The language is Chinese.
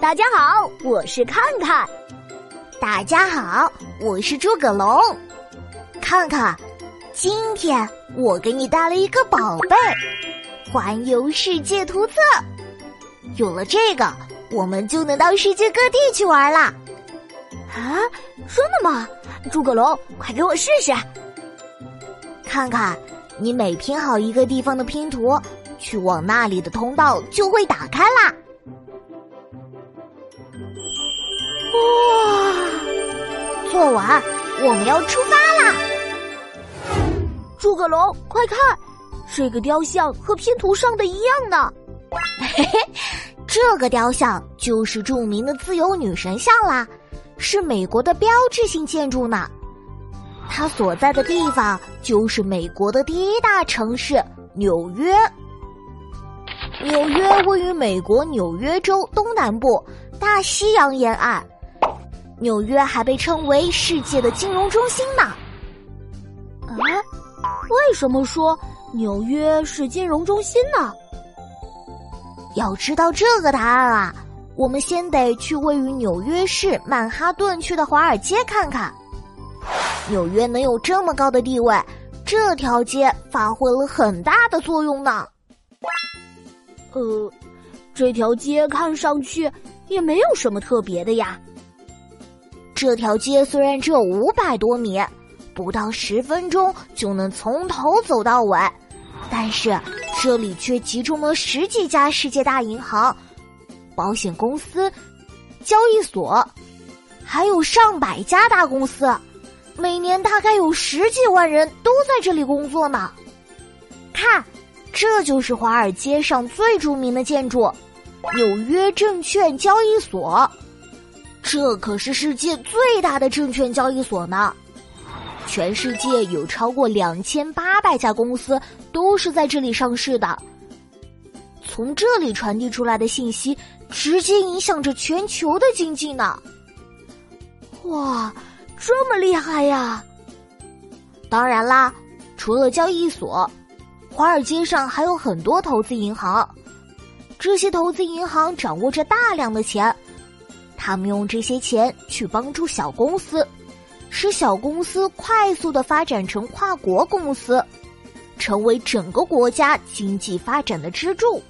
大家好，我是看看。大家好，我是诸葛龙。看看，今天我给你带了一个宝贝——环游世界图册。有了这个，我们就能到世界各地去玩啦。啊，真的吗？诸葛龙，快给我试试。看看，你每拼好一个地方的拼图，去往那里的通道就会打开啦。哇！做完，我们要出发啦！诸葛龙，快看，这个雕像和拼图上的一样呢。嘿嘿，这个雕像就是著名的自由女神像啦，是美国的标志性建筑呢。它所在的地方就是美国的第一大城市纽约。纽约位于美国纽约州东南部大西洋沿岸。纽约还被称为世界的金融中心呢。啊，为什么说纽约是金融中心呢？要知道这个答案啊，我们先得去位于纽约市曼哈顿区的华尔街看看。纽约能有这么高的地位，这条街发挥了很大的作用呢。呃，这条街看上去也没有什么特别的呀。这条街虽然只有五百多米，不到十分钟就能从头走到尾，但是这里却集中了十几家世界大银行、保险公司、交易所，还有上百家大公司，每年大概有十几万人都在这里工作呢。看，这就是华尔街上最著名的建筑——纽约证券交易所。这可是世界最大的证券交易所呢，全世界有超过两千八百家公司都是在这里上市的。从这里传递出来的信息，直接影响着全球的经济呢。哇，这么厉害呀！当然啦，除了交易所，华尔街上还有很多投资银行，这些投资银行掌握着大量的钱。他们用这些钱去帮助小公司，使小公司快速的发展成跨国公司，成为整个国家经济发展的支柱。